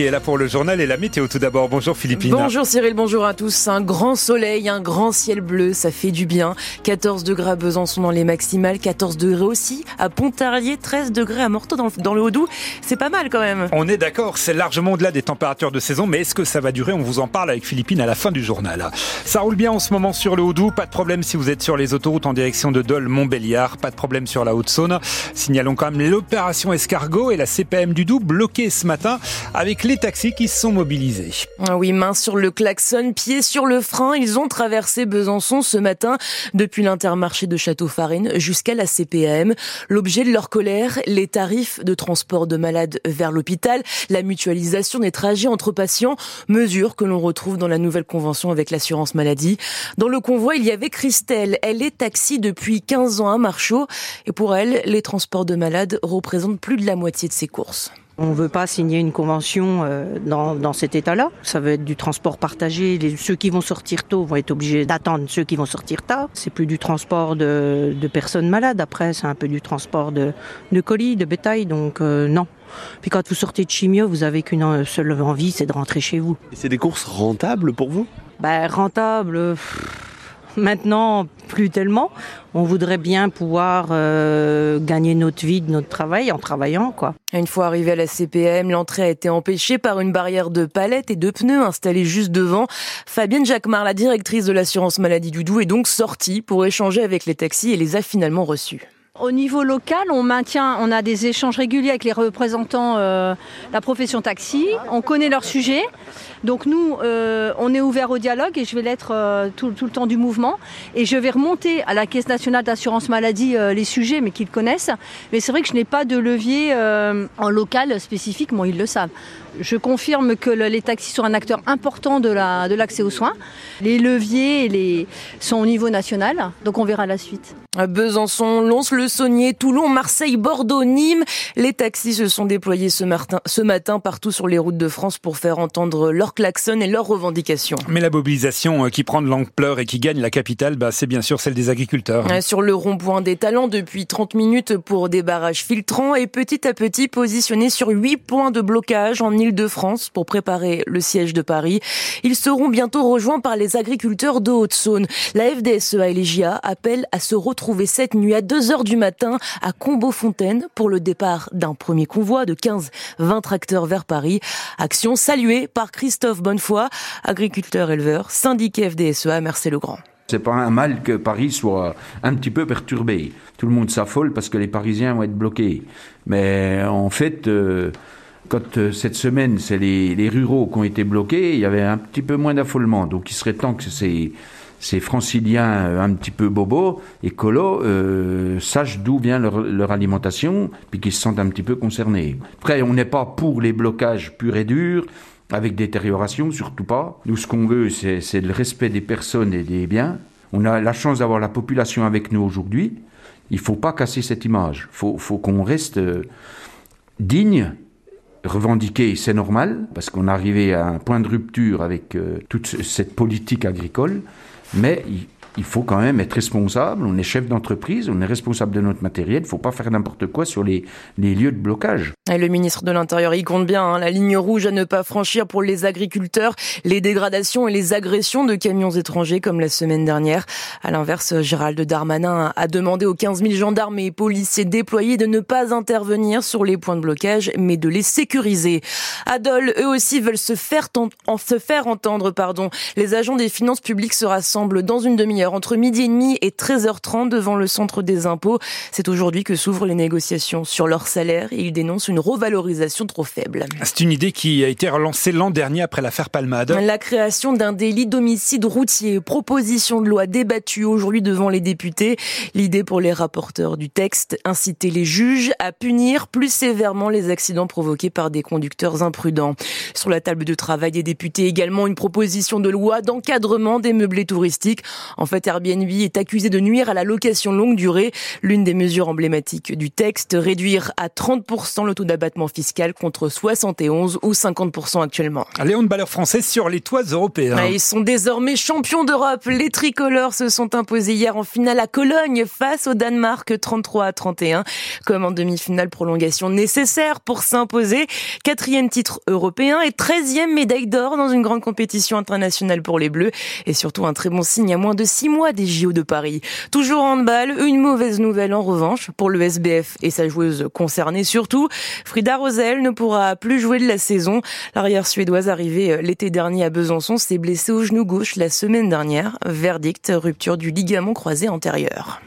qui est là pour le journal et la météo tout d'abord. Bonjour Philippine. Bonjour Cyril, bonjour à tous. Un grand soleil, un grand ciel bleu, ça fait du bien. 14 degrés à Besançon dans les maximales, 14 degrés aussi à Pontarlier, 13 degrés à Morteau dans, le Haut-Doubs. C'est pas mal quand même. On est d'accord, c'est largement au-delà des températures de saison, mais est-ce que ça va durer? On vous en parle avec Philippine à la fin du journal. Ça roule bien en ce moment sur le Haut-Doubs, pas de problème si vous êtes sur les autoroutes en direction de Dole, Montbéliard, pas de problème sur la Haute-Saône. Signalons quand même l'opération Escargot et la CPM du Doubs bloquée ce matin avec les taxis qui se sont mobilisés. Ah oui, main sur le klaxon, pied sur le frein, ils ont traversé Besançon ce matin depuis l'intermarché de Château-Farine jusqu'à la CPM. L'objet de leur colère, les tarifs de transport de malades vers l'hôpital, la mutualisation des trajets entre patients, mesures que l'on retrouve dans la nouvelle convention avec l'assurance maladie. Dans le convoi, il y avait Christelle. Elle est taxi depuis 15 ans à Marchaux et pour elle, les transports de malades représentent plus de la moitié de ses courses. On ne veut pas signer une convention euh, dans, cet état-là. Ça va être du transport partagé. ceux qui vont sortir tôt vont être obligés d'attendre ceux qui vont sortir tard. C'est plus du transport de, personnes malades. Après, c'est un peu du transport de, colis, de bétail. Donc euh, non. Puis quand vous sortez de chimio, vous avez qu'une seule envie, c'est de rentrer chez vous. Et c'est des courses rentables pour vous? Ben rentables. Maintenant, plus tellement. On voudrait bien pouvoir euh, gagner notre vie de notre travail en travaillant, quoi. Une fois arrivé à la CPM, l'entrée a été empêchée par une barrière de palettes et de pneus installée juste devant. Fabienne Jacquemart, la directrice de l'assurance maladie du Doubs, est donc sortie pour échanger avec les taxis et les a finalement reçus. Au niveau local, on maintient, on a des échanges réguliers avec les représentants de euh, la profession taxi. On connaît leur sujet. Donc nous, euh, on est ouvert au dialogue et je vais l'être euh, tout, le temps du mouvement. Et je vais remonter à la Caisse nationale d'assurance maladie les sujets, mais qu'ils connaissent. Mais c'est vrai que je n'ai pas de levier en local spécifique, ils le savent. Je confirme que les taxis sont un acteur important de l'accès aux soins. Les leviers les, sont au niveau national, donc on verra la suite. Besançon, Lons, Le Saunier, Toulon, Marseille, Bordeaux, Nîmes. Les taxis se sont déployés ce matin, ce matin partout sur les routes de France pour faire entendre leurs klaxons et leurs revendications. Mais la mobilisation euh, qui prend de l'ampleur et qui gagne la capitale, bah, c'est bien sûr celle des agriculteurs. Sur le rond-point des talents depuis 30 minutes pour des barrages filtrants et petit à petit positionnés sur 8 points de blocage en Ile-de-France pour préparer le siège de Paris. Ils seront bientôt rejoints par les agriculteurs de Haute-Saône. La FDSEA et les JA appellent à se retrouver cette nuit à 2 heures du matin à Combeau-Fontaine pour le départ d'un premier convoi de 15-20 tracteurs vers Paris. Action saluée par Christophe Bonnefoy, agriculteur éleveur, syndicat FDSEA, merci Legrand. C'est pas un mal que Paris soit un petit peu perturbé. Tout le monde s'affole parce que les Parisiens vont être bloqués. Mais en fait, euh, quand euh, cette semaine, c'est les, ruraux qui ont été bloqués, il y avait un petit peu moins d'affolement. Donc il serait temps que ces, ces franciliens euh, un petit peu bobos, écolos, euh, sachent d'où vient leur, alimentation, puis qu'ils se sentent un petit peu concernés. Après, on n'est pas pour les blocages purs et durs, avec détérioration, surtout pas. Nous, ce qu'on veut, c'est le respect des personnes et des biens. On a la chance d'avoir la population avec nous aujourd'hui. Il faut pas casser cette image. Il faut, faut qu'on reste digne revendiquer, c'est normal, parce qu'on arrivé à un point de rupture avec euh, toute cette politique agricole, mais il faut quand même être responsable. On est chef d'entreprise, on est responsable de notre matériel. Il ne faut pas faire n'importe quoi sur les, lieux de blocage. Le ministre de l'Intérieur y compte bien. Hein, la ligne rouge à ne pas franchir pour les agriculteurs, les dégradations et les agressions de camions étrangers comme la semaine dernière. À l'inverse, Gérald Darmanin a demandé aux 15 000 gendarmes et policiers déployés de ne pas intervenir sur les points de blocage, mais de les sécuriser. Adol, eux aussi veulent se faire, entendre. Les agents des finances publiques se rassemblent dans une demi entre midi et demi et 13h30 devant le centre des impôts. C'est aujourd'hui que s'ouvrent les négociations sur leur salaire et ils dénoncent une revalorisation trop faible. C'est une idée qui a été relancée l'an dernier après l'affaire Palmade. La création d'un délit d'homicide routier, proposition de loi débattue aujourd'hui devant les députés. L'idée pour les rapporteurs du texte, inciter les juges à punir plus sévèrement les accidents provoqués par des conducteurs imprudents. Sur la table de travail des députés également une proposition de loi d'encadrement des meublés touristiques. En fait, Airbnb est accusé de nuire à la location longue durée. L'une des mesures emblématiques du texte, réduire à 30% le taux d'abattement fiscal contre 71 ou 50% actuellement. Léon de Balleur français sur les toits européens. Ah, ils sont désormais champions d'Europe. Les tricolores se sont imposés hier en finale à Cologne face au Danemark 33 à 31. Comme en demi-finale prolongation nécessaire pour s'imposer. Quatrième titre européen et 13e médaille d'or dans une grande compétition internationale pour les Bleus et surtout un très bon signe à moins de 6 mois des JO de Paris. Toujours en handball, une mauvaise nouvelle en revanche pour le SBF et sa joueuse concernée surtout. Frida Rosel ne pourra plus jouer de la saison. L'arrière suédoise arrivée l'été dernier à Besançon s'est blessée au genou gauche la semaine dernière. Verdict, rupture du ligament croisé antérieur.